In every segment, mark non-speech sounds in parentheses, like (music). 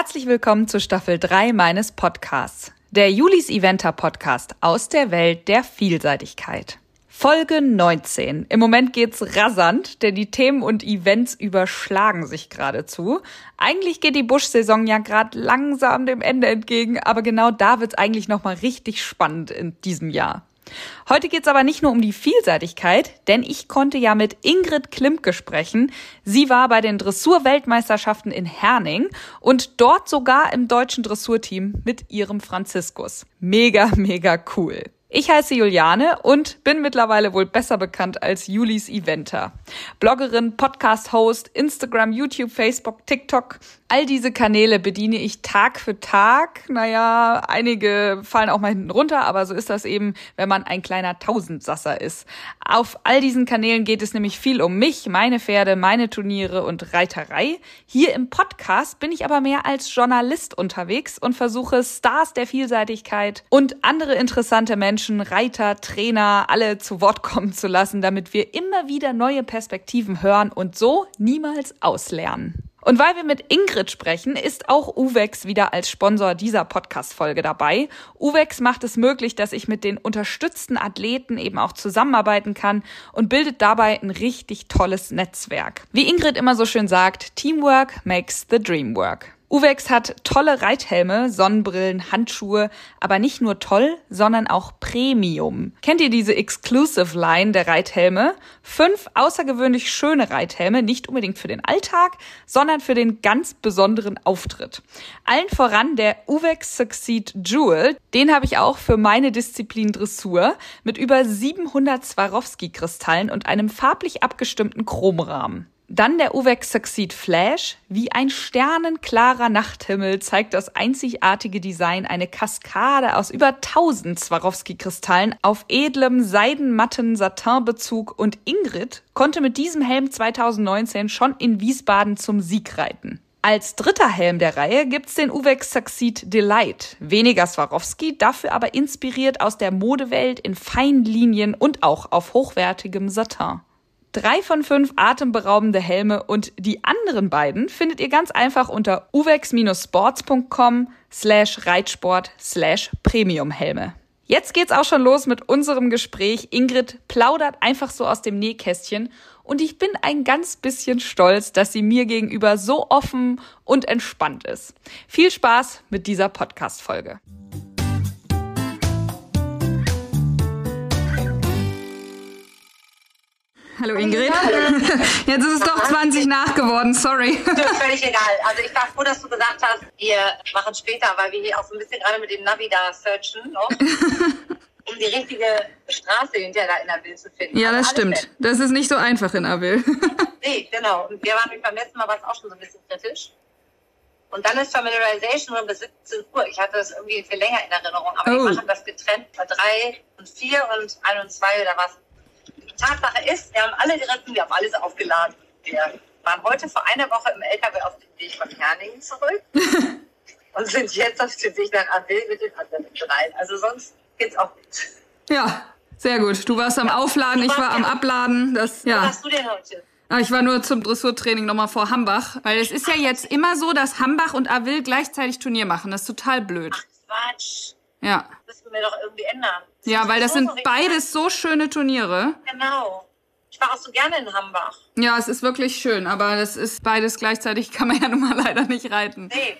Herzlich willkommen zu Staffel 3 meines Podcasts, der Julis Eventer Podcast aus der Welt der Vielseitigkeit. Folge 19. Im Moment geht's rasant, denn die Themen und Events überschlagen sich geradezu. Eigentlich geht die Busch-Saison ja gerade langsam dem Ende entgegen, aber genau da wird's eigentlich nochmal richtig spannend in diesem Jahr. Heute geht's aber nicht nur um die Vielseitigkeit, denn ich konnte ja mit Ingrid Klimke sprechen. Sie war bei den Dressur-Weltmeisterschaften in Herning und dort sogar im deutschen Dressurteam mit ihrem Franziskus. Mega, mega cool. Ich heiße Juliane und bin mittlerweile wohl besser bekannt als Julis Eventer. Bloggerin, Podcast-Host, Instagram, YouTube, Facebook, TikTok. All diese Kanäle bediene ich Tag für Tag. Naja, einige fallen auch mal hinten runter, aber so ist das eben, wenn man ein kleiner Tausendsasser ist. Auf all diesen Kanälen geht es nämlich viel um mich, meine Pferde, meine Turniere und Reiterei. Hier im Podcast bin ich aber mehr als Journalist unterwegs und versuche Stars der Vielseitigkeit und andere interessante Menschen Reiter, Trainer, alle zu Wort (laughs) kommen zu lassen, damit wir immer wieder neue Perspektiven hören und so niemals auslernen. Und weil wir mit Ingrid sprechen, ist auch Uwex wieder als Sponsor dieser Podcast-Folge dabei. Uwex macht es möglich, dass ich mit den unterstützten Athleten eben auch zusammenarbeiten kann und bildet dabei ein richtig tolles Netzwerk. Wie Ingrid immer so schön sagt, Teamwork makes the dream work. Uwex hat tolle Reithelme, Sonnenbrillen, Handschuhe, aber nicht nur toll, sondern auch Premium. Kennt ihr diese Exclusive Line der Reithelme? Fünf außergewöhnlich schöne Reithelme, nicht unbedingt für den Alltag, sondern für den ganz besonderen Auftritt. Allen voran der Uwex Succeed Jewel, den habe ich auch für meine Disziplin Dressur mit über 700 Swarovski-Kristallen und einem farblich abgestimmten Chromrahmen. Dann der Uvex Succeed Flash. Wie ein sternenklarer Nachthimmel zeigt das einzigartige Design eine Kaskade aus über 1000 Swarovski-Kristallen auf edlem seidenmatten Satinbezug und Ingrid konnte mit diesem Helm 2019 schon in Wiesbaden zum Sieg reiten. Als dritter Helm der Reihe gibt's den Uvex Succeed Delight. Weniger Swarovski, dafür aber inspiriert aus der Modewelt in feinen Linien und auch auf hochwertigem Satin. Drei von fünf atemberaubende Helme und die anderen beiden findet ihr ganz einfach unter uvex-sports.com slash Reitsport slash Premiumhelme. Jetzt geht's auch schon los mit unserem Gespräch. Ingrid plaudert einfach so aus dem Nähkästchen und ich bin ein ganz bisschen stolz, dass sie mir gegenüber so offen und entspannt ist. Viel Spaß mit dieser Podcast-Folge. Hallo Ingrid. (laughs) Jetzt ist es doch 20 nach geworden, sorry. (laughs) Völlig egal. Also ich war froh, dass du gesagt hast, wir machen später, weil wir hier auch so ein bisschen gerade mit dem Navi da searchen noch. (laughs) um die richtige Straße hinterher da in Avil zu finden. Ja, das also stimmt. Fett. Das ist nicht so einfach in Avil. nee, genau. Und wir waren beim letzten Mal war es auch schon so ein bisschen kritisch. Und dann ist Familiarization um bis 17 Uhr. Ich hatte das irgendwie viel länger in Erinnerung, aber oh. die machen das getrennt bei drei und vier und ein und zwei oder was. Tatsache ist, wir haben alle die Rippen, wir haben alles aufgeladen. Wir waren heute vor einer Woche im LKW auf dem Weg von Herningen zurück (laughs) und sind jetzt auf dem Weg nach Avil mit den anderen dreien. Also sonst geht's auch gut. Ja, sehr gut. Du warst am Aufladen, ich war am Abladen. Das, ja. Was hast du denn heute? Ah, ich war nur zum Dressurtraining nochmal vor Hambach, weil es ist ja jetzt immer so, dass Hambach und Avil gleichzeitig Turnier machen. Das ist total blöd. Ach, Quatsch. Ja. Das müssen wir doch irgendwie ändern. Ja, weil das sind beides so schöne Turniere. Genau. Ich war auch so gerne in Hambach. Ja, es ist wirklich schön, aber das ist beides gleichzeitig, kann man ja nun mal (laughs) leider nicht reiten. Nee.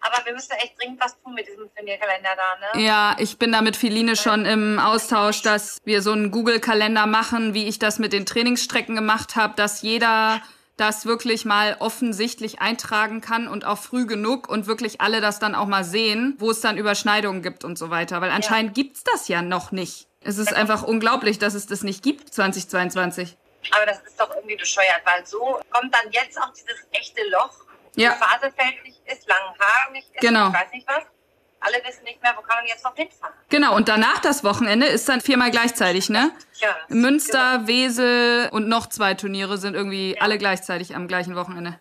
Aber wir müssen echt dringend was tun mit diesem Turnierkalender da, ne? Ja, ich bin da mit Feline schon im Austausch, dass wir so einen Google-Kalender machen, wie ich das mit den Trainingsstrecken gemacht habe, dass jeder das wirklich mal offensichtlich eintragen kann und auch früh genug und wirklich alle das dann auch mal sehen, wo es dann Überschneidungen gibt und so weiter. Weil anscheinend ja. gibt's das ja noch nicht. Es ist einfach unglaublich, dass es das nicht gibt 2022. Aber das ist doch irgendwie bescheuert, weil so kommt dann jetzt auch dieses echte Loch, ja. Faserfeld nicht ist, nicht ist, genau. ich weiß nicht was alle wissen nicht mehr, wo kann man jetzt noch hinfahren. Genau, und danach das Wochenende ist dann viermal gleichzeitig, ne? Ja. Münster, genau. Wesel und noch zwei Turniere sind irgendwie ja. alle gleichzeitig am gleichen Wochenende.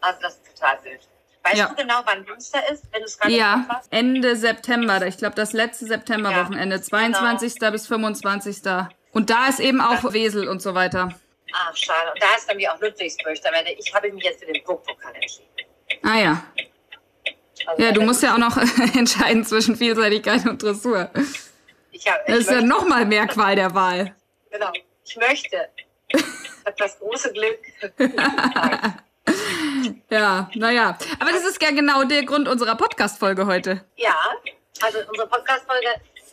Also das ist total wild. Weißt ja. du genau, wann Münster ist, wenn du es gerade Ja, Ende September. Ich glaube, das letzte Septemberwochenende. Ja, 22. Genau. bis 25. Und da ist eben auch das Wesel und so weiter. Ach, schade. Und da ist dann wie auch Ludwigsburg. Ich habe mich jetzt für den Burgpokal entschieden. Ah ja. Ja, du musst ja auch noch (laughs) (laughs) entscheiden zwischen Vielseitigkeit und Dressur. Ich hab, ich das ist ja noch mal mehr Qual der Wahl. Genau. Ich möchte. Ich habe das große Glück. (laughs) ja, naja. Aber das ist ja genau der Grund unserer Podcast-Folge heute. Ja, also unsere Podcast-Folge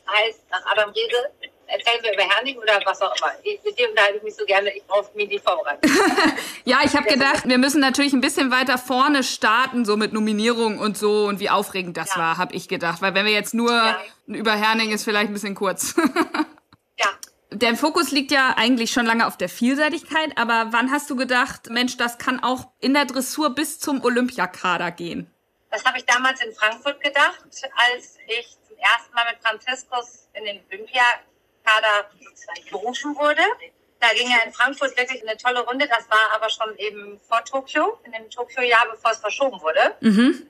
heißt nach Adam Riese, erzählen wir über Herning oder was auch immer. mit dir unterhalte ich mich so gerne, ich brauche mir die vorbereitet. (laughs) ja, ich habe gedacht, wir müssen natürlich ein bisschen weiter vorne starten, so mit Nominierung und so und wie aufregend das ja. war, habe ich gedacht. Weil wenn wir jetzt nur ja. über Herning ist vielleicht ein bisschen kurz. (laughs) ja. Der Fokus liegt ja eigentlich schon lange auf der Vielseitigkeit, aber wann hast du gedacht, Mensch, das kann auch in der Dressur bis zum Olympiakader gehen? Das habe ich damals in Frankfurt gedacht, als ich zum ersten Mal mit Franziskus in den Olympiakader berufen wurde. Da ging ja in Frankfurt wirklich eine tolle Runde. Das war aber schon eben vor Tokio, in dem Tokio-Jahr, bevor es verschoben wurde. Mhm.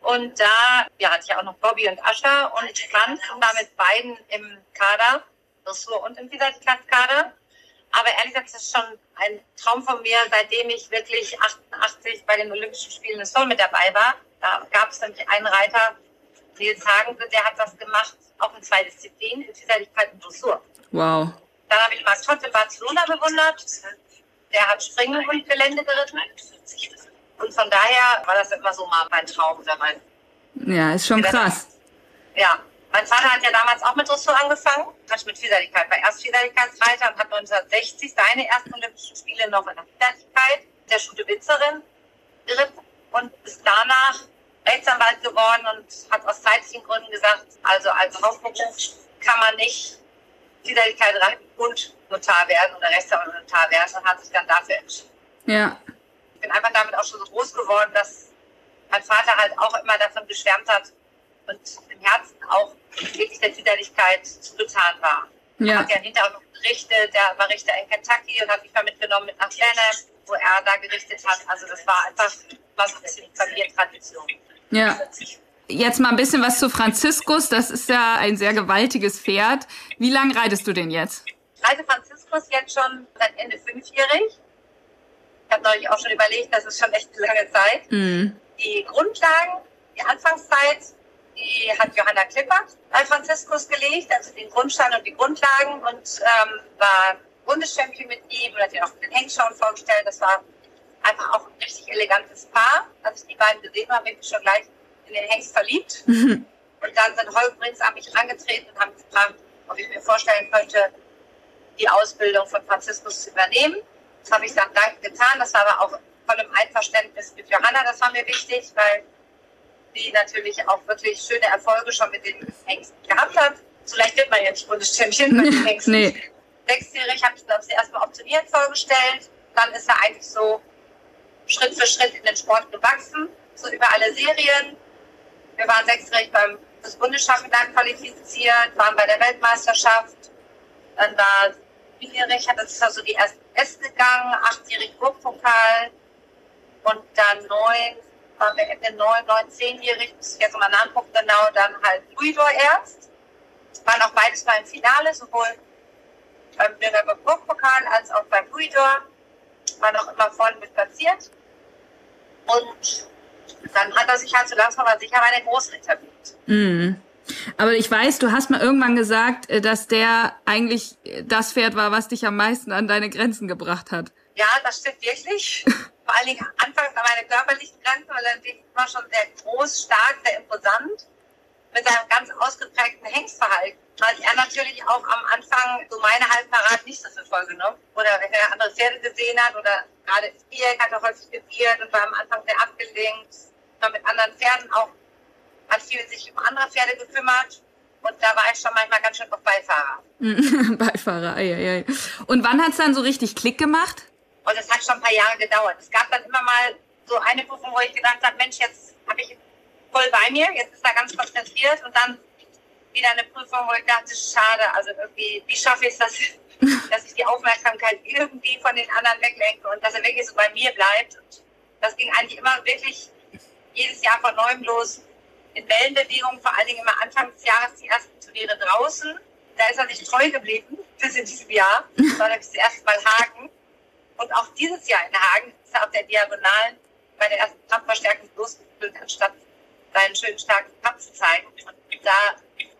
Und da ja, hatte ich auch noch Bobby und Ascha und Franz war mit beiden im Kader, Dressur und im Vielseitigkeitskader. Aber ehrlich gesagt, das ist schon ein Traum von mir, seitdem ich wirklich 88 bei den Olympischen Spielen in Seoul mit dabei war. Da gab es nämlich einen Reiter, Nils Hagen, der hat das gemacht, auch in zwei Disziplinen, in Vielseitigkeit und Dressur. Wow. Dann habe ich Todd in Barcelona bewundert. Der hat Springen und Gelände geritten. Und von daher war das immer so mal mein Traum. Ja, ist schon krass. Ja, mein Vater hat ja damals auch mit Dressur angefangen, hat mit Vielseitigkeit, war erst Vielseitigkeitsreiter und hat 1960 seine ersten Olympischen Spiele noch in der Vielseitigkeit der Schute-Witzerin geritten und ist danach Rechtsanwalt geworden und hat aus zeitlichen Gründen gesagt, also als Hauptberuf kann man nicht Vielseitigkeit und Notar werden oder Rechtsanwalt und Notar werden und hat sich dann dafür entschieden. Ja. Ich bin einfach damit auch schon so groß geworden, dass mein Vater halt auch immer davon geschwärmt hat und im Herzen auch wirklich der Vielseitigkeit zugetan war. Ja. Er hat ja hinterher auch noch gerichtet, der war Richter in Kentucky und hat mich mal mitgenommen mit nach Blenheim, wo er da gerichtet hat. Also das war einfach war so ein bisschen Familientradition. Ja. Jetzt mal ein bisschen was zu Franziskus. Das ist ja ein sehr gewaltiges Pferd. Wie lange reitest du den jetzt? Ich reite Franziskus jetzt schon seit Ende fünfjährig. Ich habe neulich auch schon überlegt, das ist schon echt eine lange Zeit. Mhm. Die Grundlagen, die Anfangszeit, die hat Johanna Klippert bei Franziskus gelegt, also den Grundstein und die Grundlagen und ähm, war Bundeschampion mit ihm und hat ihn auch den Hengschauen vorgestellt. Das war einfach auch ein richtig elegantes Paar. Als ich die beiden gesehen habe, bin ich schon gleich in den Hengst verliebt. Mhm. Und dann sind Holbrins an mich herangetreten und haben gefragt, ob ich mir vorstellen könnte, die Ausbildung von Franziskus zu übernehmen. Das habe ich dann gleich getan. Das war aber auch voll im Einverständnis mit Johanna. Das war mir wichtig, weil die natürlich auch wirklich schöne Erfolge schon mit den Hengsten gehabt hat. So leicht wird man jetzt Bundeschampion mit den (laughs) Hengsten. nee. Sechsjährig habe ich das erste Mal auf Turnieren vorgestellt. Dann ist er eigentlich so Schritt für Schritt in den Sport gewachsen, so über alle Serien. Wir waren sechsjährig beim das Bundeschampionat qualifiziert, waren bei der Weltmeisterschaft. Dann war vierjährig, hat das also die erste S gegangen, achtjährig Burgpokal und dann neun, waren wir Ende neun, neun, zehnjährig, muss ich jetzt mal nachgucken genau, dann halt Louisdor erst. Waren auch beides beim Finale, sowohl beim Nürnberger Burgpokal als auch beim Louisdor. War noch immer vorne mit platziert. Und dann hat er sich halt so langsam aber sicher der Großen etabliert. Mhm. Aber ich weiß, du hast mal irgendwann gesagt, äh, dass der eigentlich das Pferd war, was dich am meisten an deine Grenzen gebracht hat. Ja, das stimmt wirklich. (laughs) Vor allen Dingen anfangs an meine körperlichen Grenzen, weil er war schon sehr groß, stark, sehr imposant, mit seinem ganz ausgeprägten Hengstverhalten. Hat er natürlich auch am Anfang so meine Halbparat nicht so viel vollgenommen. Oder wenn er andere Pferde gesehen hat oder gerade Viereck hat er häufig geviert und war am Anfang sehr abgelenkt. War mit anderen Pferden auch, hat viel sich um andere Pferde gekümmert. Und da war ich schon manchmal ganz schön auf Beifahrer. (laughs) Beifahrer, ei, ei, ei. Und wann hat es dann so richtig Klick gemacht? Und es hat schon ein paar Jahre gedauert. Es gab dann immer mal so eine Prüfung, wo ich gedacht habe, Mensch, jetzt habe ich voll bei mir, jetzt ist er ganz konzentriert und dann wieder eine Prüfung, wo ich dachte, schade, also irgendwie, wie schaffe ich es, dass, (laughs) dass ich die Aufmerksamkeit irgendwie von den anderen weglenke und dass er wirklich so bei mir bleibt. Und das ging eigentlich immer wirklich jedes Jahr von neuem los in Wellenbewegung, vor allen Dingen immer Anfang des Jahres die ersten Turniere draußen. Da ist er sich treu geblieben, bis in diesem Jahr. (laughs) Nämlich das erste Mal Hagen. Und auch dieses Jahr in Hagen ist er auf der Diagonalen bei der ersten Kraftverstärkung losgefüllt, anstatt seinen schönen starken Kampf zeigen. Und da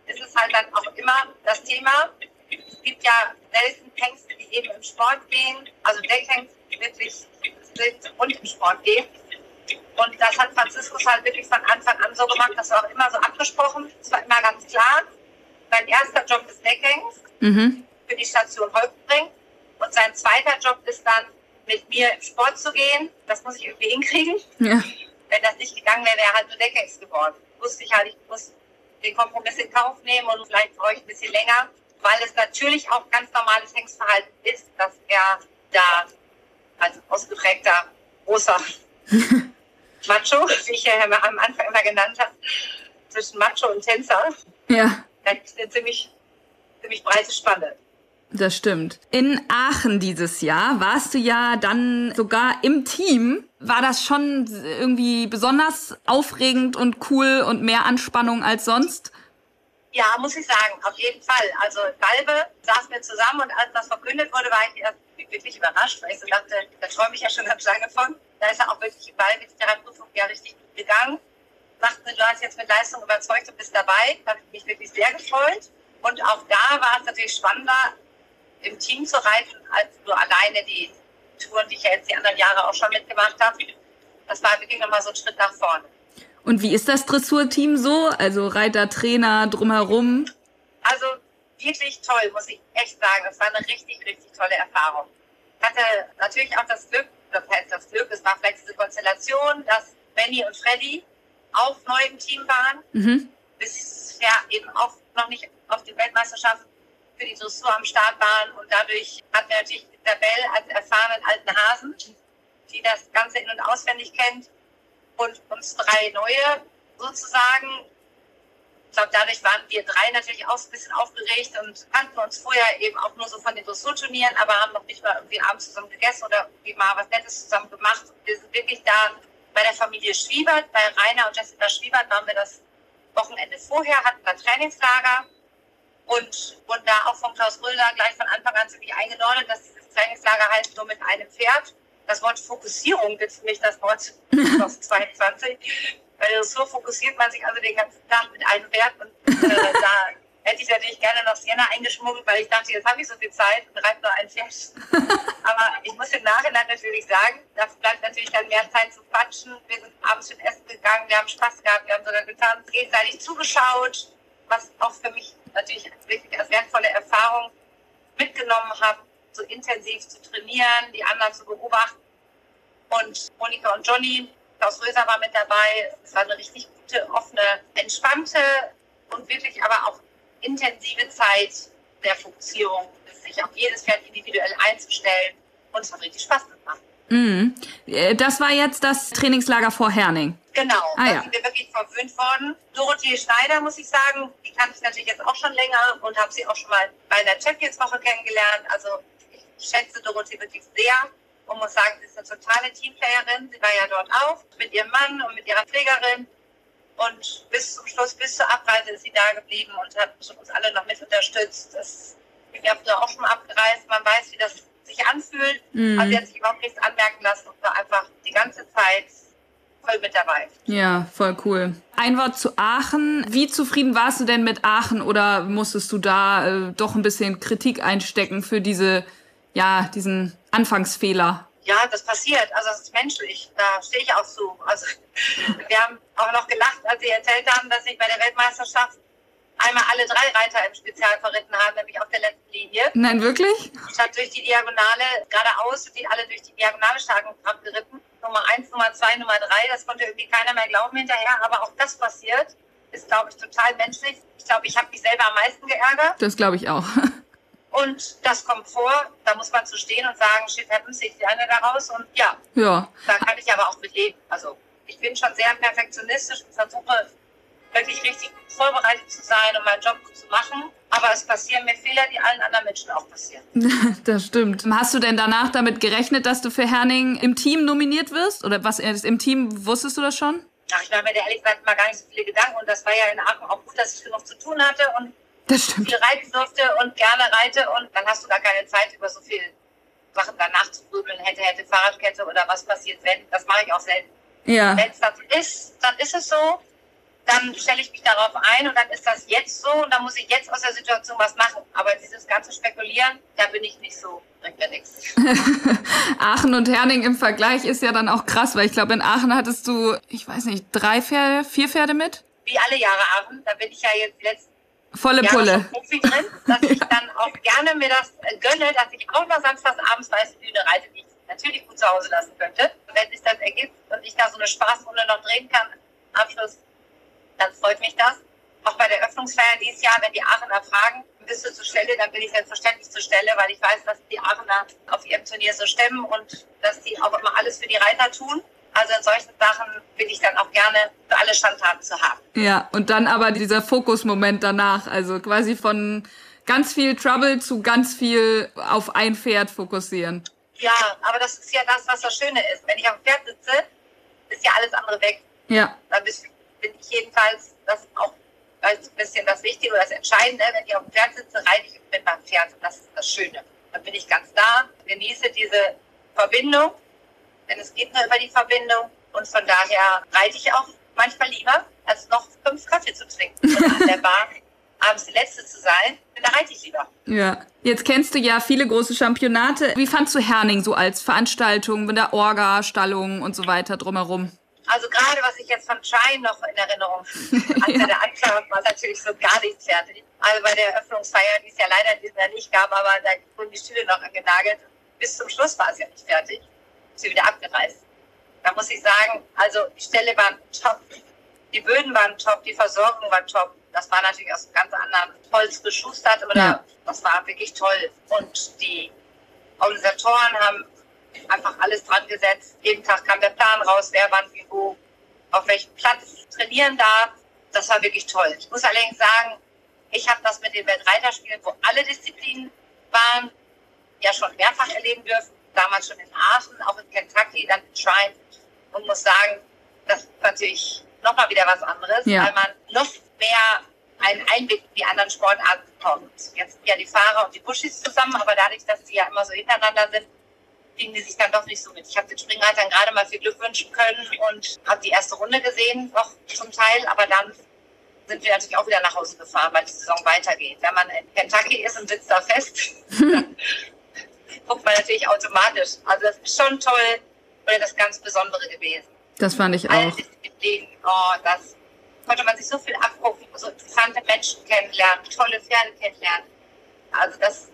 ist es halt dann auch immer das Thema, es gibt ja selten Hengste, die eben im Sport gehen, also Deckhengste, die wirklich sind und im Sport gehen. Und das hat Franziskus halt wirklich von Anfang an so gemacht, das war auch immer so abgesprochen. Es war immer ganz klar, sein erster Job ist Deckhengst mhm. für die Station Holzbring. Und sein zweiter Job ist dann, mit mir im Sport zu gehen. Das muss ich irgendwie hinkriegen. Ja. Wenn das nicht gegangen wäre, wäre halt nur Deckhengst geworden. Wusste ich halt, ich muss den Kompromiss in Kauf nehmen und vielleicht brauche ich ein bisschen länger, weil es natürlich auch ganz normales Hengstverhalten ist, dass er da als ausgeprägter großer (laughs) Macho, wie ich ja am Anfang immer genannt habe, zwischen Macho und Tänzer, ja. da gibt es eine ziemlich, ziemlich breite Spanne. Das stimmt. In Aachen dieses Jahr warst du ja dann sogar im Team. War das schon irgendwie besonders aufregend und cool und mehr Anspannung als sonst? Ja, muss ich sagen, auf jeden Fall. Also Galbe saß mir zusammen und als das verkündet wurde, war ich wirklich überrascht, weil ich so dachte, da träume ich ja schon ganz lange von. Da ist er auch wirklich im Ball mit der Prüfung ja richtig gut gegangen. Sagte, du hast jetzt mit Leistung überzeugt, du bist dabei. Da habe ich mich wirklich sehr gefreut. Und auch da war es natürlich spannender, im Team zu reiten, als nur alleine die Touren, die ich ja jetzt die anderen Jahre auch schon mitgemacht habe. Das war wirklich nochmal so ein Schritt nach vorne. Und wie ist das Dressurteam so? Also Reiter, Trainer, drumherum? Also wirklich toll, muss ich echt sagen. Das war eine richtig, richtig tolle Erfahrung. Ich hatte natürlich auch das Glück, das heißt das Glück, es war vielleicht diese Konstellation, dass Benny und Freddy auch neu im Team waren. Mhm. Bisher eben auch noch nicht auf die Weltmeisterschaft für die Dressur am Start waren. Und dadurch hatten wir natürlich Isabelle als erfahrenen alten Hasen, die das Ganze in- und auswendig kennt. Und uns drei neue sozusagen. Ich glaube, dadurch waren wir drei natürlich auch ein bisschen aufgeregt und kannten uns vorher eben auch nur so von den Dressurturnieren, aber haben noch nicht mal irgendwie abends zusammen gegessen oder irgendwie mal was Nettes zusammen gemacht. Wir sind wirklich da bei der Familie Schwiebert, bei Rainer und Jessica Schwiebert waren wir das Wochenende vorher, hatten da Trainingslager und wurden da auch von Klaus Röder gleich von Anfang an ziemlich eingenordet, dass dieses Trainingslager heißt nur mit einem Pferd. Das Wort Fokussierung ist für mich das Wort (laughs) 2022. Weil so fokussiert man sich also den ganzen Tag mit einem Pferd und äh, da hätte ich natürlich gerne noch Sienna eingeschmuggelt, weil ich dachte, jetzt habe ich so viel Zeit und reite nur ein Pferd. (laughs) Aber ich muss im Nachhinein natürlich sagen, da bleibt natürlich dann mehr Zeit zu quatschen. Wir sind abends schon essen gegangen, wir haben Spaß gehabt, wir haben sogar getanzt, gegenseitig zugeschaut, was auch für mich natürlich wirklich als wertvolle Erfahrung mitgenommen habe, so intensiv zu trainieren, die anderen zu beobachten. Und Monika und Johnny, Klaus Röser war mit dabei. Es war eine richtig gute, offene, entspannte und wirklich aber auch intensive Zeit der Fokussierung, sich auf jedes Pferd individuell einzustellen. Und es hat richtig Spaß gemacht. Mhm. Äh, das war jetzt das Trainingslager vor Herning. Genau, ah, da ja. sind wir wirklich verwöhnt worden. Dorothee Schneider, muss ich sagen, die kannte ich natürlich jetzt auch schon länger und habe sie auch schon mal bei der Champions-Woche kennengelernt. Also ich schätze Dorothee wirklich sehr und muss sagen, sie ist eine totale Teamplayerin. Sie war ja dort auch mit ihrem Mann und mit ihrer Pflegerin. Und bis zum Schluss, bis zur Abreise ist sie da geblieben und hat uns alle noch mit unterstützt. Das, ich habe da auch schon mal abgereist. Man weiß, wie das sich anfühlt. Mhm. Also sie hat sich überhaupt nichts anmerken lassen und war einfach die ganze Zeit voll mit dabei. Ja, voll cool. Ein Wort zu Aachen. Wie zufrieden warst du denn mit Aachen oder musstest du da äh, doch ein bisschen Kritik einstecken für diese, ja, diesen Anfangsfehler? Ja, das passiert. Also das ist menschlich. Da stehe ich auch zu. Also (laughs) wir haben auch noch gelacht, als sie erzählt haben, dass ich bei der Weltmeisterschaft einmal alle drei Reiter im Spezial verritten haben, nämlich auf der letzten Linie. Nein, wirklich? Ich habe durch die Diagonale geradeaus die alle durch die Diagonale starken geritten. Nummer eins, Nummer zwei, Nummer drei. Das konnte irgendwie keiner mehr glauben hinterher. Aber auch das passiert. Ist, glaube ich, total menschlich. Ich glaube, ich habe mich selber am meisten geärgert. Das glaube ich auch. (laughs) Und das kommt vor, da muss man zu stehen und sagen, shit happens, ich lerne daraus und ja, ja. da kann ich aber auch mit leben. Also ich bin schon sehr perfektionistisch und versuche wirklich richtig vorbereitet zu sein und meinen Job zu machen. Aber es passieren mir Fehler, die allen anderen Menschen auch passieren. (laughs) Das stimmt. Hast du denn danach damit gerechnet, dass du für Herning im Team nominiert wirst? Oder was im Team, wusstest du das schon? Ach, ich mache mir ehrlich gesagt mal gar nicht so viele Gedanken. Und das war ja in Aachen auch gut, dass ich genug zu tun hatte und das viel reiten durfte und gerne reite. Und dann hast du gar keine Zeit, über so viel Sachen danach zu grübeln. Hätte, hätte Fahrradkette oder was passiert, wenn. Das mache ich auch selten. Ja. Wenn es dann ist, dann ist es so. Dann stelle ich mich darauf ein und dann ist das jetzt so und dann muss ich jetzt aus der Situation was machen. Aber dieses ganze Spekulieren, da bin ich nicht so, bringt mir nichts. (laughs) Aachen und Herning im Vergleich ist ja dann auch krass, weil ich glaube, in Aachen hattest du, ich weiß nicht, drei Pferde, vier Pferde mit? Wie alle Jahre Aachen, da bin ich ja jetzt letzten Volle Jahre Pulle. Profi drin, dass (laughs) ich dann auch gerne mir das gönne, dass ich auch noch samstags abends weiße Bühne reite, die ich natürlich gut zu Hause lassen könnte. Wenn sich das ergibt und ich da so eine Spaßrunde noch drehen kann, Abschluss dann freut mich das. Auch bei der Öffnungsfeier dieses Jahr, wenn die Aachener fragen, bist du zur Stelle, dann bin ich selbstverständlich zur Stelle, weil ich weiß, dass die Aachener auf ihrem Turnier so stemmen und dass die auch immer alles für die Reiter tun. Also in solchen Sachen bin ich dann auch gerne für alle Standarten zu haben. Ja, und dann aber dieser Fokusmoment danach, also quasi von ganz viel Trouble zu ganz viel auf ein Pferd fokussieren. Ja, aber das ist ja das, was das Schöne ist. Wenn ich auf dem Pferd sitze, ist ja alles andere weg. Ja. Dann bist du bin ich jedenfalls das auch als ein bisschen das Wichtige oder das Entscheidende. Wenn ich auf dem Pferd sitze, reite ich mit meinem Pferd und das ist das Schöne. Dann bin ich ganz da, genieße diese Verbindung, denn es geht nur über die Verbindung und von daher reite ich auch manchmal lieber, als noch fünf Kaffee zu trinken an der (laughs) Bar. Abends die Letzte zu sein, da reite ich lieber. Ja. Jetzt kennst du ja viele große Championate. Wie fandst du Herning so als Veranstaltung mit der Orga, Stallung und so weiter drumherum? Also gerade was ich jetzt von Shine noch in Erinnerung hatte, ja. der Anfang war natürlich so gar nichts fertig. Also bei der Eröffnungsfeier, die es ja leider dieses Jahr nicht gab, aber da wurden die Stühle noch angenagelt. Bis zum Schluss war es ja nicht fertig. Ist sie wieder abgereist. Da muss ich sagen, also die Stelle waren top, die Böden waren top, die Versorgung war top. Das war natürlich aus ganz anderen Holz geschustert, aber ja. das war wirklich toll. Und die Organisatoren haben einfach alles dran gesetzt. Jeden Tag kam der Plan raus, wer wann wie wo auf welchem Platz trainieren darf. Das war wirklich toll. Ich muss allerdings sagen, ich habe das mit den Weltreiterspielen, wo alle Disziplinen waren, ja schon mehrfach erleben dürfen. Damals schon in Aachen, auch in Kentucky, dann in Shrine. Und muss sagen, das ist natürlich nochmal wieder was anderes, ja. weil man noch mehr einen Einblick in die anderen Sportarten bekommt. Jetzt sind ja die Fahrer und die Bushis zusammen, aber dadurch, dass sie ja immer so hintereinander sind, kriegen die sich dann doch nicht so mit. Ich habe den Springreitern gerade mal viel Glück wünschen können und habe die erste Runde gesehen, noch zum Teil, aber dann sind wir natürlich auch wieder nach Hause gefahren, weil die Saison weitergeht. Wenn man in Kentucky ist und sitzt da fest, dann (laughs) guckt man natürlich automatisch. Also das ist schon toll oder das ganz Besondere gewesen. Das fand ich auch. Disziplinen, oh, das konnte man sich so viel abgucken, so interessante Menschen kennenlernen, tolle Pferde kennenlernen. Also das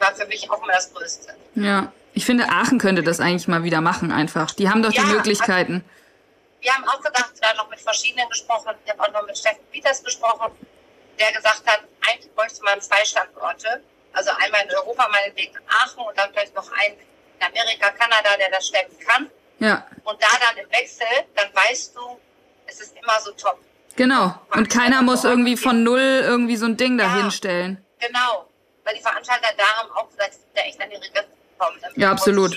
war für mich auch immer das Größte. Ja. Ich finde, Aachen könnte das eigentlich mal wieder machen, einfach. Die haben doch ja, die Möglichkeiten. Also, wir haben auch gedacht, wir haben noch mit verschiedenen gesprochen. Ich habe auch noch mit Steffen Peters gesprochen, der gesagt hat, eigentlich bräuchte man zwei Standorte. Also einmal in Europa, meinetwegen Aachen und dann vielleicht noch einen in Amerika, Kanada, der das stemmen kann. Ja. Und da dann im Wechsel, dann weißt du, es ist immer so top. Genau. Und keiner muss irgendwie von null irgendwie so ein Ding ja, dahinstellen. Genau. Weil die Veranstalter da haben auch gesagt, es sind ja echt an ihre Grenzen kommt. ja, absolut.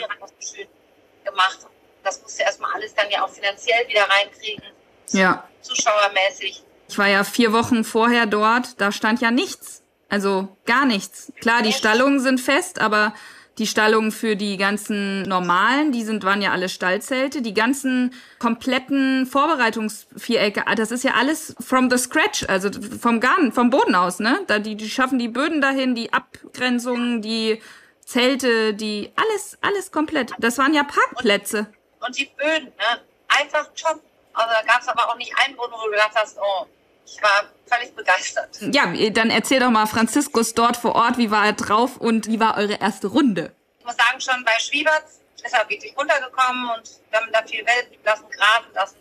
Gemacht. Das musst du erstmal alles dann ja auch finanziell wieder reinkriegen. Ja. Zuschauermäßig. Ich war ja vier Wochen vorher dort, da stand ja nichts. Also gar nichts. Klar, die Echt? Stallungen sind fest, aber die Stallungen für die ganzen normalen, die sind, waren ja alle Stallzelte. Die ganzen kompletten Vorbereitungsvierecke, ah, das ist ja alles from the scratch, also vom Garten, vom Boden aus, ne? Da, die, die schaffen die Böden dahin, die Abgrenzungen, die Zelte, die alles, alles komplett. Das waren ja Parkplätze. Und, und die Böden, ne? Einfach top. Also da gab es aber auch nicht einen Boden, wo du gedacht hast, oh, ich war völlig begeistert. Ja, dann erzähl doch mal Franziskus dort vor Ort, wie war er drauf und wie war eure erste Runde? Ich muss sagen, schon bei Schwieberts ist er wirklich runtergekommen und wir haben da viel Welt lassen, graben lassen.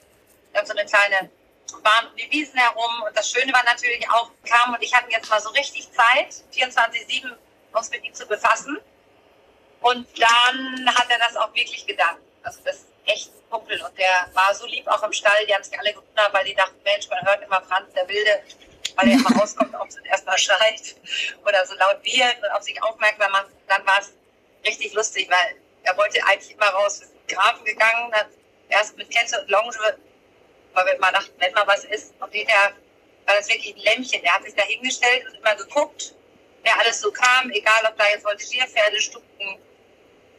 Wir haben so eine kleine Bahn um die Wiesen herum und das Schöne war natürlich auch, kam und ich hatte jetzt mal so richtig Zeit, 24-7 uns mit ihm zu befassen. Und dann hat er das auch wirklich gedacht. Also das ist echt ein Kumpel und der war so lieb auch im Stall. Die haben sich alle gewundert, weil die dachten, Mensch, man hört immer Franz, der Wilde, weil er immer (laughs) rauskommt, ob es erstmal schreit oder so laut wird und auf sich aufmerksam macht. Dann war es richtig lustig, weil er wollte eigentlich immer raus. Wir sind Grafen gegangen, dann erst mit Kette und Longe, weil wir immer dachten, wenn mal was ist. Und hinterher war das wirklich ein Lämmchen. Der hat sich da hingestellt und immer geguckt, wer alles so kam, egal ob da jetzt Voltigierpferde, Stucken,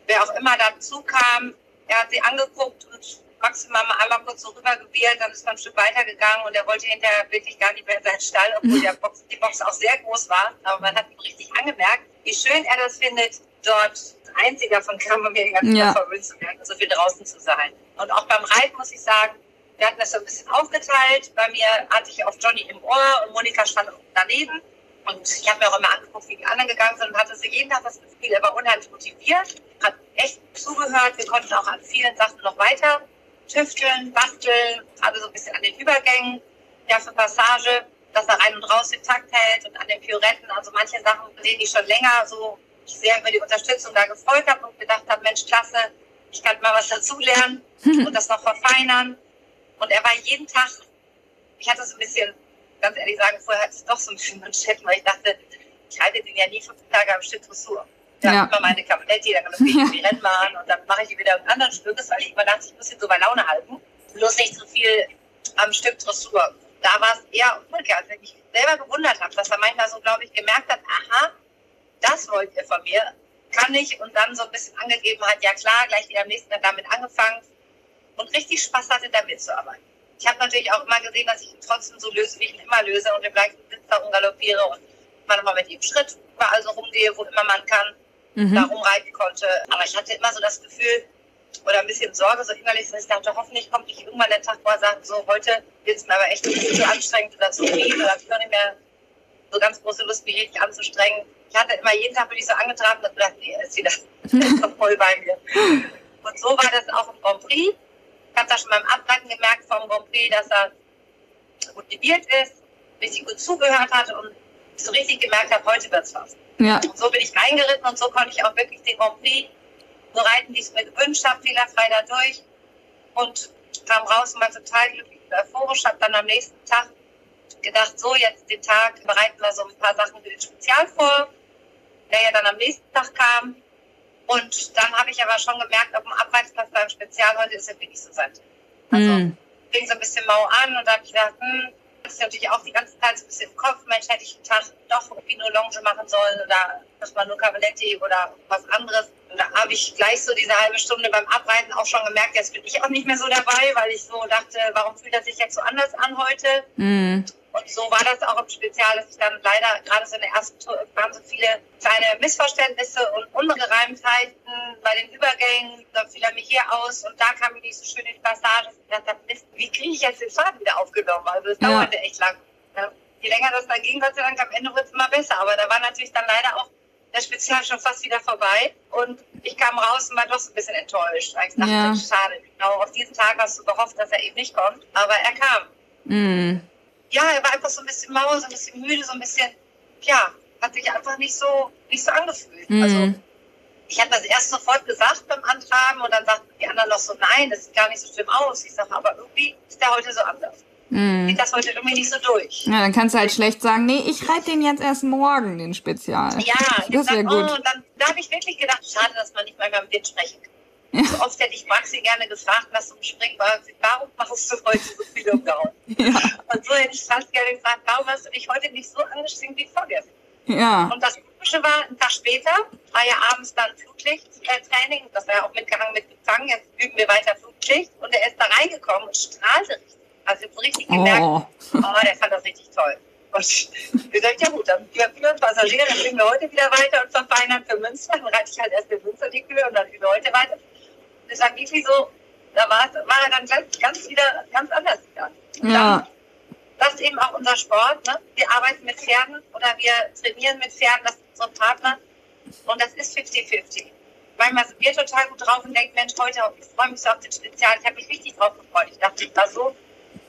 wer auch immer dazu kam, er hat sie angeguckt und maximal mal einmal kurz so rübergewählt, dann ist man ein Stück weitergegangen und er wollte hinterher wirklich gar nicht mehr in seinen Stall, obwohl (laughs) der Box, die Box auch sehr groß war. Aber man hat ihm richtig angemerkt, wie schön er das findet, dort einziger von Kammermeer ja. verwöhnt zu werden, so viel draußen zu sein. Und auch beim Reiten muss ich sagen, wir hatten das so ein bisschen aufgeteilt. Bei mir hatte ich auf Johnny im Ohr und Monika stand daneben. Und ich habe mir auch immer angeguckt, wie die anderen gegangen sind und hatte so jeden Tag das Gefühl, er war unheimlich motiviert, hat echt zugehört. Wir konnten auch an vielen Sachen noch weiter tüfteln, basteln, gerade so ein bisschen an den Übergängen, ja, für Passage, dass er rein und raus den Takt hält und an den Pioretten, also manche Sachen, denen ich schon länger so sehr über die Unterstützung da gefreut habe und gedacht habe, Mensch, klasse, ich kann mal was dazulernen (laughs) und das noch verfeinern. Und er war jeden Tag, ich hatte so ein bisschen ganz ehrlich sagen, vorher hatte ich doch so ein bisschen Manschetten, weil ich dachte, ich halte den ja nie fünf Tage am Stück Dressur. Ja, ja. immer meine Kabinetti, dann kann ich (laughs) ja. die Rennbahn und dann mache ich wieder einen anderen Stück, weil ich immer dachte, ich muss ihn so bei Laune halten. Bloß nicht so viel am Stück Dressur. Da war es eher umgekehrt, als wenn ich selber bewundert habe, dass er manchmal so, glaube ich, gemerkt hat, aha, das wollt ihr von mir, kann ich und dann so ein bisschen angegeben hat, ja klar, gleich wieder am nächsten Tag damit angefangen und richtig Spaß hatte, damit zu arbeiten ich habe natürlich auch immer gesehen, dass ich ihn trotzdem so löse, wie ich ihn immer löse und im gleichen Sitz da rumgaloppiere und manchmal mit ihm Schritt überall so rumgehe, wo immer man kann, mhm. da rumreiten konnte. Aber ich hatte immer so das Gefühl, oder ein bisschen Sorge, so innerlich, dass ich dachte, hoffentlich kommt nicht irgendwann der Tag, wo er sagt, so heute wird es mir aber echt zu anstrengend oder zu viel oder ich habe nicht mehr so ganz große Lust, mich richtig anzustrengen. Ich hatte immer jeden Tag bin ich so angetragen und gedacht, nee, ist wieder (laughs) voll bei mir. Und so war das auch im Grand Prix. Ich habe da schon beim Abreiten gemerkt vom Grand Prix, dass er motiviert ist, richtig gut zugehört hat und so richtig gemerkt habe, heute wird's was. Ja. Und so bin ich reingeritten und so konnte ich auch wirklich den Grand Prix so reiten, wie ich es mir gewünscht habe, fehlerfrei dadurch und kam raus und war total glücklich und euphorisch. Habe dann am nächsten Tag gedacht, so jetzt den Tag bereiten wir so ein paar Sachen für den Spezial vor, der ja dann am nächsten Tag kam. Und dann habe ich aber schon gemerkt, auf dem Abreitsplatz beim Spezial heute ist nicht so satt. Also mm. fing so ein bisschen mau an und da habe ich gedacht, hm, das ist natürlich auch die ganze Zeit so ein bisschen im Kopf, Mensch, hätte ich einen Tag doch irgendwie nur Longe machen sollen oder dass man nur Cavaletti oder was anderes. Und da habe ich gleich so diese halbe Stunde beim Abreiten auch schon gemerkt, jetzt bin ich auch nicht mehr so dabei, weil ich so dachte, warum fühlt das sich jetzt so anders an heute? Mm. Und so war das auch im Spezial, dass ich dann leider gerade so in der ersten Tour waren so viele kleine Missverständnisse und Ungereimtheiten bei den Übergängen. Da fiel er mich hier aus und da kam mir nicht so schön in die Passage. Ich dachte, Mist, wie kriege ich jetzt den Faden wieder aufgenommen? Also es dauerte ja. echt lang. Ja. Je länger das da ging, Gott sei Dank, am Ende wird es immer besser. Aber da war natürlich dann leider auch der Spezial schon fast wieder vorbei. Und ich kam raus und war doch so ein bisschen enttäuscht. Weil ich dachte, ja. schade, genau auf diesen Tag hast du gehofft, dass er eben nicht kommt. Aber er kam. Mm ja, er war einfach so ein bisschen mau, so ein bisschen müde, so ein bisschen, ja, hat sich einfach nicht so, nicht so angefühlt. Mhm. Also, ich habe das erst sofort gesagt beim Antragen und dann sagten die anderen noch so, nein, das sieht gar nicht so schlimm aus. Ich sage, aber irgendwie ist der heute so anders. Mm. Sieht das heute irgendwie nicht so durch. Ja, dann kannst du halt schlecht sagen, nee, ich reite den jetzt erst morgen, den Spezial. Ja, das wäre gut. Oh, dann, da habe ich wirklich gedacht, schade, dass man nicht mal mit dem sprechen kann. Ja. So oft hätte ich Maxi gerne gefragt, was zum Springen war. Warum machst du heute so viel umgehauen? Ja. Und so hätte ich fast gerne gefragt, warum hast du dich heute nicht so angestrengt wie vorgestern? Ja. Und das Komische war, ein Tag später war ja abends dann Flutlichttraining. Das war ja auch mitgehangen mit Gefangen. Jetzt üben wir weiter Flutlicht. Und er ist da reingekommen und strahlte richtig. Also ich habe so richtig gemerkt, oh. oh, der fand das richtig toll. Und (laughs) ich gesagt, ja gut, dann wir führen Passagiere, dann fliegen wir heute wieder weiter und verfeinern für Münster. Dann reite ich halt erst in Münster die Kühe und dann üben wir heute weiter war wirklich so, da war, war er dann ganz, ganz wieder ganz anders wieder. Ja. Dann, das ist eben auch unser Sport. Ne? Wir arbeiten mit Pferden oder wir trainieren mit Pferden, das ist ein Partner. Und das ist 50-50. Manchmal sind wir total gut drauf und denken, Mensch, heute, ich freue mich so auf den Spezial. Ich habe mich richtig drauf gefreut. Ich dachte, ich war so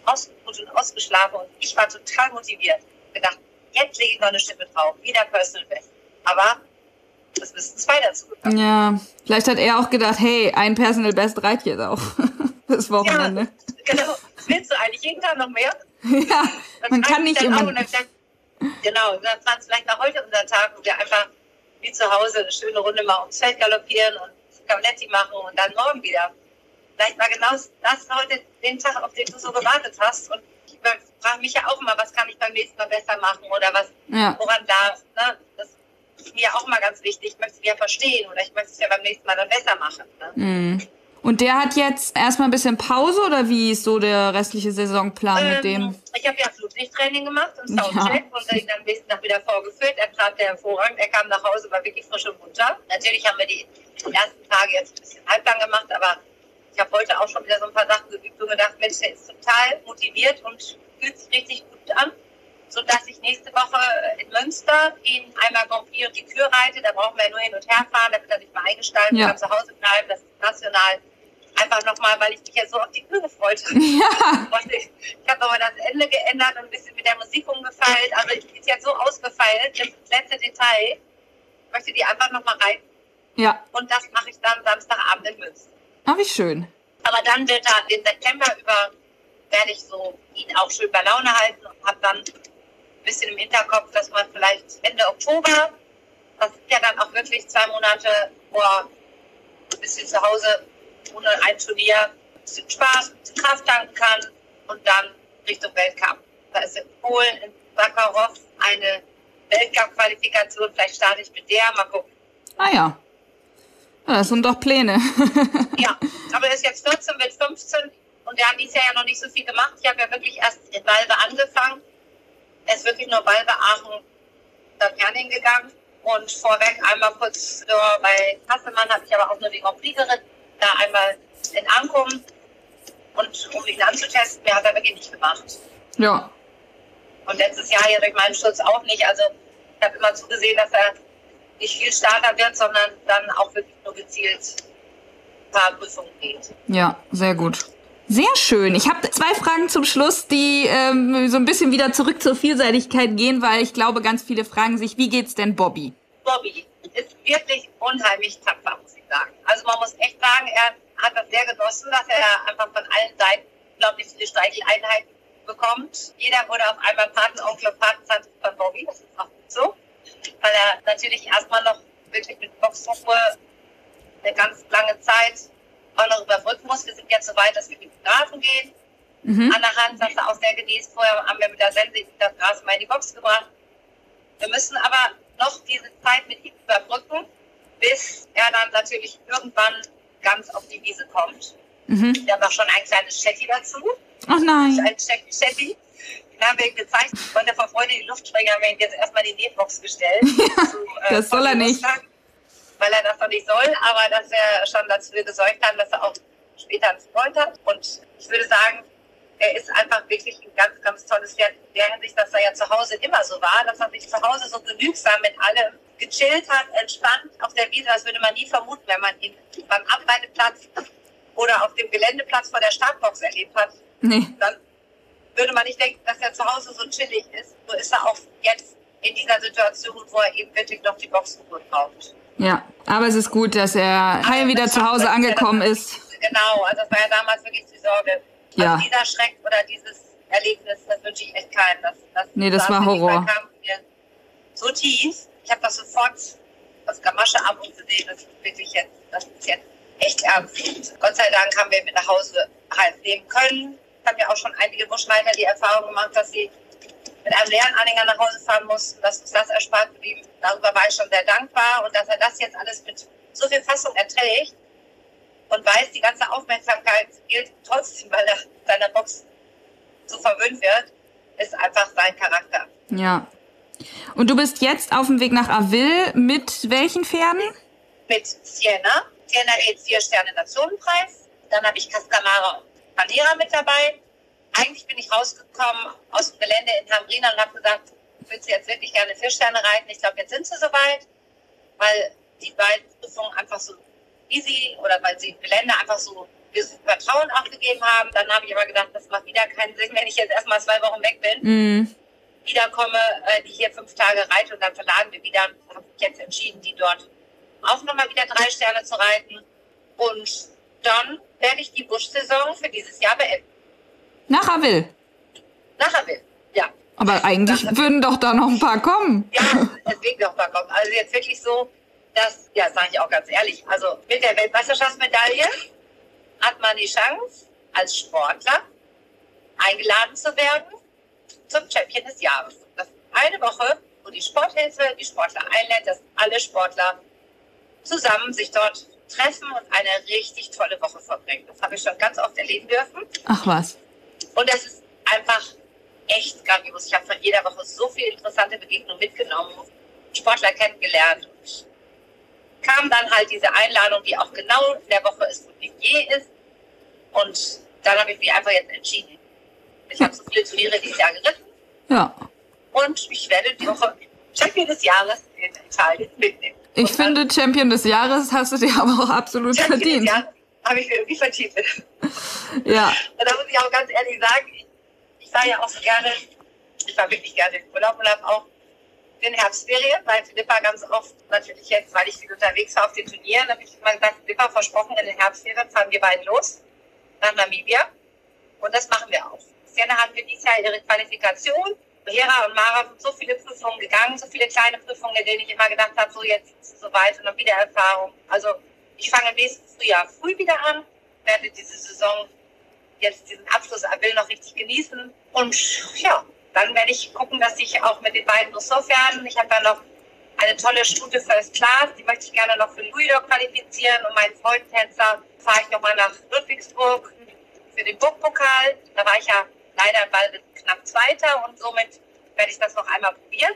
ausgeruht und ausgeschlafen und ich war total motiviert. Ich gedacht, jetzt lege ich noch eine Stimme drauf, wieder Personal Best. Aber es müssen zwei dazu gekommen. Ja, vielleicht hat er auch gedacht, hey, ein Personal Best reicht jetzt auch. (laughs) das Wochenende. Ja, genau. Willst du eigentlich jeden Tag noch mehr? (laughs) ja, man kann nicht immer. Dann, genau, dann war es vielleicht auch heute unser Tag, wo wir einfach wie zu Hause eine schöne Runde mal ums Feld galoppieren und Cavaletti machen und dann morgen wieder. Vielleicht war genau das heute den Tag, auf den du so gewartet hast. Und ich frage mich ja auch immer, was kann ich beim nächsten Mal besser machen oder was, ja. woran darf. Ne? Das ist mir auch mal ganz wichtig. Ich möchte es ja verstehen oder ich möchte es ja beim nächsten Mal dann besser machen. Ne? Mhm. Und der hat jetzt erstmal ein bisschen Pause oder wie ist so der restliche Saisonplan ähm, mit dem? Ich habe ja Flutlichttraining gemacht im Soundcheck ja. und ihn dann am nächsten Tag wieder vorgeführt. Er trat der hervorragend. Er kam nach Hause, war wirklich frisch und munter. Natürlich haben wir die ersten Tage jetzt ein bisschen halblang gemacht, aber ich habe heute auch schon wieder so ein paar Sachen geübt und gedacht, Mensch, der ist total motiviert und fühlt sich richtig gut an sodass ich nächste Woche in Münster ihn einmal Grand Prix und die Kür reite. Da brauchen wir nur hin und her fahren, da wird er sich mal eingestalten, ja. kann zu Hause bleiben. Das ist national. Einfach nochmal, weil ich mich ja so auf die Kür gefreut habe. Ja. ich, ich habe nochmal das Ende geändert und ein bisschen mit der Musik umgefeilt. Also ich bin jetzt so ausgefeilt, das letzte Detail. Ich möchte die einfach nochmal reiten. Ja. Und das mache ich dann Samstagabend in Münster. Ah, wie schön. Aber dann wird er den September über, werde ich so ihn auch schön bei Laune halten und habe dann bisschen im Hinterkopf, dass man vielleicht Ende Oktober, das ist ja dann auch wirklich zwei Monate vor ein bisschen zu Hause ohne ein Turnier, ein bisschen Spaß, ein bisschen Kraft tanken kann und dann Richtung Weltcup. Da ist in Polen, in Sakharov eine Weltcup-Qualifikation. Vielleicht starte ich mit der, mal gucken. Ah ja. Das sind doch Pläne. (laughs) ja, aber er ist jetzt 14, wird 15 und der hat dieses Jahr ja noch nicht so viel gemacht. Ich habe ja wirklich erst in Valve angefangen er ist wirklich nur Balbe Aachen Herning gegangen. Und vorweg einmal kurz so, bei Hasselmann habe ich aber auch nur die Grand Prix geritten, da einmal in Ankum und um ihn anzutesten, mehr hat er wirklich nicht gemacht. Ja. Und letztes Jahr ja durch meinen Schutz auch nicht. Also ich habe immer zugesehen, dass er nicht viel Starter wird, sondern dann auch wirklich nur gezielt ein paar Prüfungen geht. Ja, sehr gut. Sehr schön. Ich habe zwei Fragen zum Schluss, die ähm, so ein bisschen wieder zurück zur Vielseitigkeit gehen, weil ich glaube, ganz viele fragen sich, wie geht's denn Bobby? Bobby ist wirklich unheimlich tapfer, muss ich sagen. Also man muss echt sagen, er hat das sehr genossen, dass er einfach von allen Seiten unglaublich viele Streicheleinheiten bekommt. Jeder wurde auf einmal Patenonkel und Patentante von Bobby, das ist auch gut so, weil er natürlich erstmal noch wirklich mit Boxruhe eine ganz lange Zeit auch noch überbrücken muss. Wir sind jetzt so weit, dass wir Grafen gehen. Mhm. An der Hand saß er auch sehr genießt. Vorher haben wir mit der Sense das Gras mal in die Box gebracht. Wir müssen aber noch diese Zeit mit ihm überbrücken, bis er dann natürlich irgendwann ganz auf die Wiese kommt. Mhm. Wir haben auch schon ein kleines Chatty dazu. Ach nein. Ein Chatty. Den haben wir ihm gezeigt. Von der Freude die Luftsprenger haben wir ihm jetzt erstmal in die Nähbox gestellt. (laughs) Ja, zu, äh, das soll er nicht. Weil er das noch nicht soll, aber dass er schon dazu gesorgt hat, dass er auch später einen Freund hat. Und ich würde sagen, er ist einfach wirklich ein ganz, ganz tolles Pferd in der Hinsicht, dass er ja zu Hause immer so war, dass er sich zu Hause so genügsam mit allem gechillt hat, entspannt auf der Wiese. Das würde man nie vermuten, wenn man ihn beim Abreiteplatz oder auf dem Geländeplatz vor der Startbox erlebt hat. Nee. Dann würde man nicht denken, dass er zu Hause so chillig ist. So ist er auch jetzt in dieser Situation, wo er eben wirklich noch die Boxenruhe braucht. Ja, aber es ist gut, dass er heil wieder zu Hause angekommen ist. Genau, also das war ja damals wirklich die Sorge. Ja. Also dieser Schreck oder dieses Erlebnis, das wünsche ich echt keinem. Das, das nee, das war Horror. So tief. Ich habe das sofort aus Gamasche ab und gesehen, das ist wirklich jetzt, das ist jetzt echt ernst. Gott sei Dank haben wir mit nach Hause halt nehmen können. Haben ja auch schon einige Buschreiter die Erfahrung gemacht, dass sie mit einem leeren Anhänger nach Hause fahren mussten, dass uns das erspart geblieben. Darüber war ich schon sehr dankbar und dass er das jetzt alles mit so viel Fassung erträgt und weiß, die ganze Aufmerksamkeit gilt trotzdem, weil er seiner Box so verwöhnt wird, ist einfach sein Charakter. Ja. Und du bist jetzt auf dem Weg nach Avil mit welchen Pferden? Mit Siena. Siena geht vier Sterne Nationenpreis. Dann habe ich Castamara und Panera mit dabei eigentlich bin ich rausgekommen aus dem Gelände in Tambrina und habe gesagt, willst du jetzt wirklich gerne Fischsterne reiten? Ich glaube, jetzt sind sie soweit, weil die beiden Prüfungen einfach so easy oder weil sie Gelände einfach so Vertrauen aufgegeben haben. Dann habe ich aber gedacht, das macht wieder keinen Sinn, wenn ich jetzt erstmal zwei Wochen weg bin. Mhm. Wiederkomme, äh, die hier fünf Tage reite und dann verladen wir wieder. Habe ich jetzt entschieden, die dort auch nochmal wieder drei Sterne zu reiten. Und dann werde ich die Buschsaison für dieses Jahr beenden. Nach Avil? Nach Avil, ja. Aber eigentlich würden doch da noch ein paar kommen. Ja, deswegen noch ein paar kommen. Also jetzt wirklich so, dass, ja, sage ich auch ganz ehrlich, also mit der Weltmeisterschaftsmedaille hat man die Chance, als Sportler eingeladen zu werden zum Champion des Jahres. Das ist eine Woche, wo die Sporthilfe die Sportler einlädt, dass alle Sportler zusammen sich dort treffen und eine richtig tolle Woche verbringen. Das habe ich schon ganz oft erleben dürfen. Ach was. Und es ist einfach echt grandios. Ich habe von jeder Woche so viele interessante Begegnungen mitgenommen, Sportler kennengelernt und kam dann halt diese Einladung, die auch genau in der Woche ist, wo die je ist. Und dann habe ich mich einfach jetzt entschieden. Ich habe so viele Turniere dieses Jahr geritten. Ja. Und ich werde die Woche Champion des Jahres in Italien mitnehmen. Ich und finde, Champion des Jahres hast du dir (laughs) aber auch absolut Champion verdient. Ja, habe ich mir irgendwie verdient. (laughs) Ja. Und da muss ich auch ganz ehrlich sagen, ich, ich war ja auch so gerne, ich war wirklich gerne im Urlaub und habe auch in Herbstferien, weil Philippa ganz oft, natürlich jetzt, weil ich viel unterwegs war auf den Turnieren, habe ich immer gesagt, Philippa versprochen, in den Herbstferien fahren wir beiden los nach Namibia. Und das machen wir auch. Sienna hat für dieses Jahr ihre Qualifikation. Hera und Mara sind so viele Prüfungen gegangen, so viele kleine Prüfungen, in denen ich immer gedacht habe, so jetzt ist es soweit und dann wieder Erfahrung. Also ich fange im nächsten Frühjahr früh wieder an, werde diese Saison jetzt diesen Abschluss will noch richtig genießen und ja, dann werde ich gucken, dass ich auch mit den beiden Dressurpferden, ich habe da noch eine tolle Stute First Class, die möchte ich gerne noch für Louisdor qualifizieren und meinen Freundtänzer fahre ich nochmal nach Ludwigsburg für den Burgpokal. Da war ich ja leider bald knapp Zweiter und somit werde ich das noch einmal probieren,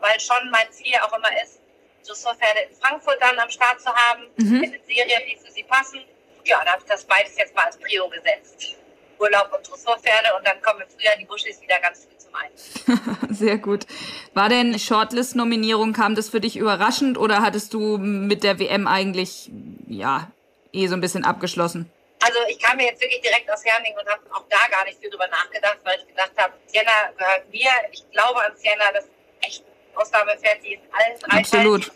weil schon mein Ziel auch immer ist, Dressurpferde in Frankfurt dann am Start zu haben, mhm. mit den Serien, die für sie passen. Ja, da habe ich das beides jetzt mal als Prio gesetzt. Urlaub und Dressurpferde und dann kommen im Frühjahr die Buschis wieder ganz früh zum Einsatz. (laughs) Sehr gut. War denn Shortlist-Nominierung, kam das für dich überraschend oder hattest du mit der WM eigentlich, ja, eh so ein bisschen abgeschlossen? Also ich kam mir jetzt wirklich direkt aus Herning und habe auch da gar nicht viel drüber nachgedacht, weil ich gedacht habe, Sienna gehört mir. Ich glaube an Sienna, das ist echt ein Ausnahmepferd, die in allen drei Absolut.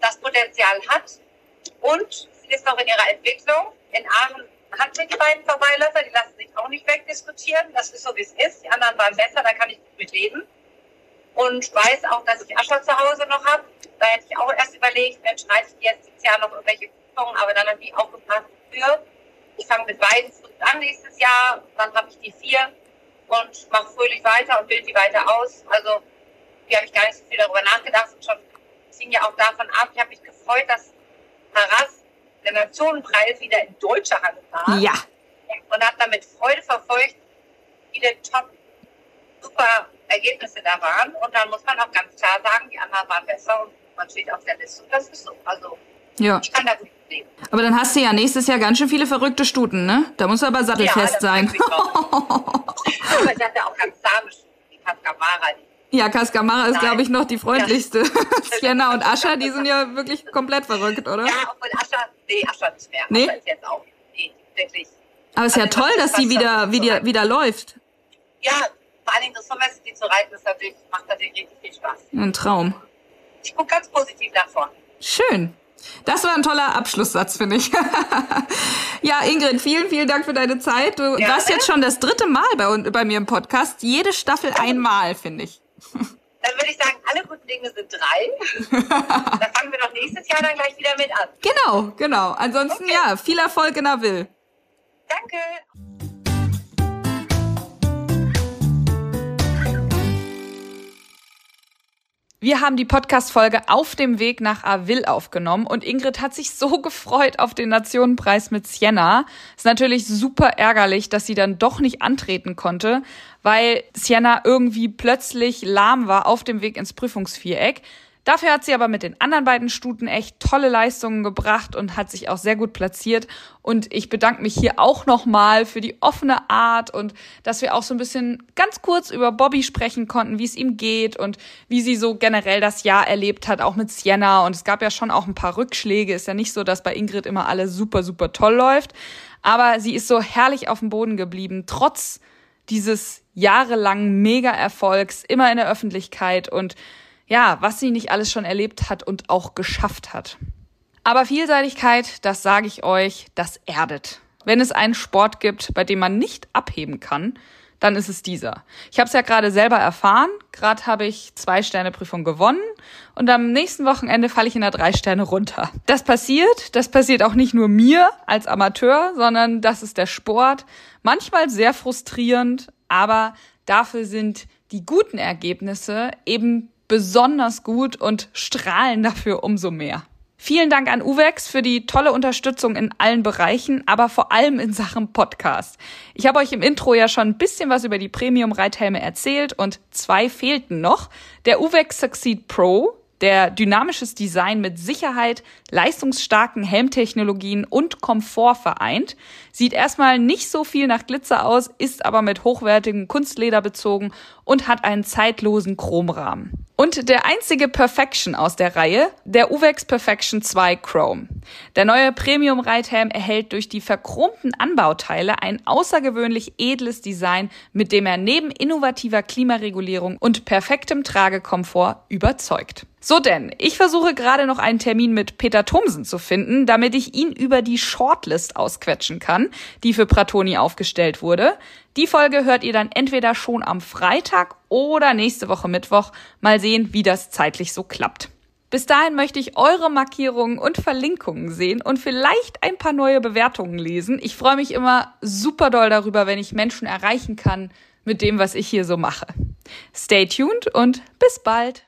das Potenzial hat. Und sie ist noch in ihrer Entwicklung. In Aachen hat sie die beiden Vorbeiläufer, die lassen sich auch nicht wegdiskutieren. Das ist so, wie es ist. Die anderen waren besser, da kann ich mit leben. Und weiß auch, dass ich Ascher zu Hause noch habe. Da hätte ich auch erst überlegt, Mensch, reiche ich jetzt dieses Jahr noch irgendwelche Prüfungen, aber dann habe ich auch gepasst für ich fange mit beiden an nächstes Jahr, dann habe ich die vier und mache fröhlich weiter und bilde die weiter aus. Also hier habe ich gar nicht so viel darüber nachgedacht und schon ging ja auch davon ab. Ich habe mich gefreut, dass Haras der Nationenpreis wieder in deutscher Hand war. Ja. Und habe damit Freude verfolgt, wie viele top super Ergebnisse da waren. Und dann muss man auch ganz klar sagen, die anderen waren besser und man steht auf der Liste und das ist so. Also ja. ich kann da gut leben. Aber dann hast du ja nächstes Jahr ganz schön viele verrückte Stuten, ne? Da muss aber sattelfest ja, sein. (laughs) aber ich hatte auch ganz zahme die Cascamara. Ja, Cascamara ist, glaube ich, noch die freundlichste. Ja. (laughs) Sienna und Ascha, die sind ja wirklich komplett verrückt, oder? Ja, obwohl Ascha, nee, Ascha nicht mehr. Nee? Ascha ist jetzt auch, nee, wirklich. Aber es ist also ja toll, dass sie wieder, wieder, wieder läuft. Ja, vor allen Dingen das die zu reiten, ist natürlich, macht natürlich richtig viel Spaß. Ein Traum. Ich gucke ganz positiv davon. Schön. Das war ein toller Abschlusssatz, finde ich. (laughs) ja, Ingrid, vielen, vielen Dank für deine Zeit. Du ja, warst jetzt schon das dritte Mal bei, bei mir im Podcast. Jede Staffel einmal, finde ich. Dann würde ich sagen, alle guten Dinge sind drei. (laughs) dann fangen wir doch nächstes Jahr dann gleich wieder mit an. Genau, genau. Ansonsten okay. ja, viel Erfolg in Will. Danke. Wir haben die Podcast-Folge auf dem Weg nach Avil aufgenommen und Ingrid hat sich so (laughs) gefreut auf den Nationenpreis mit Sienna. Ist natürlich super ärgerlich, dass sie dann doch nicht antreten konnte, weil Sienna irgendwie plötzlich lahm war auf dem Weg ins Prüfungsviereck. Dafür hat sie aber mit den anderen beiden Stuten echt tolle Leistungen gebracht und hat sich auch sehr gut platziert. Und ich bedanke mich hier auch nochmal für die offene Art und dass wir auch so ein bisschen ganz kurz über Bobby sprechen konnten, wie es ihm geht und wie sie so generell das Jahr erlebt hat, auch mit Sienna. Und es gab ja schon auch ein paar Rückschläge. Ist ja nicht so, dass bei Ingrid immer alles super, super toll läuft. Aber sie ist so herrlich auf dem Boden geblieben, trotz dieses jahrelangen Mega-Erfolgs, immer in der Öffentlichkeit und ja, was sie nicht alles schon erlebt hat und auch geschafft hat. Aber Vielseitigkeit, das sage ich euch, das erdet. Wenn es einen Sport gibt, bei dem man nicht abheben kann, dann ist es dieser. Ich habe es ja gerade selber erfahren. Gerade habe ich zwei Sterne Prüfung gewonnen und am nächsten Wochenende falle ich in der drei Sterne runter. Das passiert. Das passiert auch nicht nur mir als Amateur, sondern das ist der Sport. Manchmal sehr frustrierend, aber dafür sind die guten Ergebnisse eben besonders gut und strahlen dafür umso mehr. Vielen Dank an Uwex für die tolle Unterstützung in allen Bereichen, aber vor allem in Sachen Podcast. Ich habe euch im Intro ja schon ein bisschen was über die Premium-Reithelme erzählt und zwei fehlten noch. Der Uwex Succeed Pro, der dynamisches Design mit Sicherheit, leistungsstarken Helmtechnologien und Komfort vereint, sieht erstmal nicht so viel nach Glitzer aus, ist aber mit hochwertigem Kunstleder bezogen und hat einen zeitlosen Chromrahmen. Und der einzige Perfection aus der Reihe, der Uvex Perfection 2 Chrome. Der neue Premium-Reithelm erhält durch die verchromten Anbauteile ein außergewöhnlich edles Design, mit dem er neben innovativer Klimaregulierung und perfektem Tragekomfort überzeugt. So denn, ich versuche gerade noch einen Termin mit Peter Thomsen zu finden, damit ich ihn über die Shortlist ausquetschen kann, die für Pratoni aufgestellt wurde. Die Folge hört ihr dann entweder schon am Freitag oder nächste Woche Mittwoch. Mal sehen, wie das zeitlich so klappt. Bis dahin möchte ich eure Markierungen und Verlinkungen sehen und vielleicht ein paar neue Bewertungen lesen. Ich freue mich immer super doll darüber, wenn ich Menschen erreichen kann mit dem, was ich hier so mache. Stay tuned und bis bald.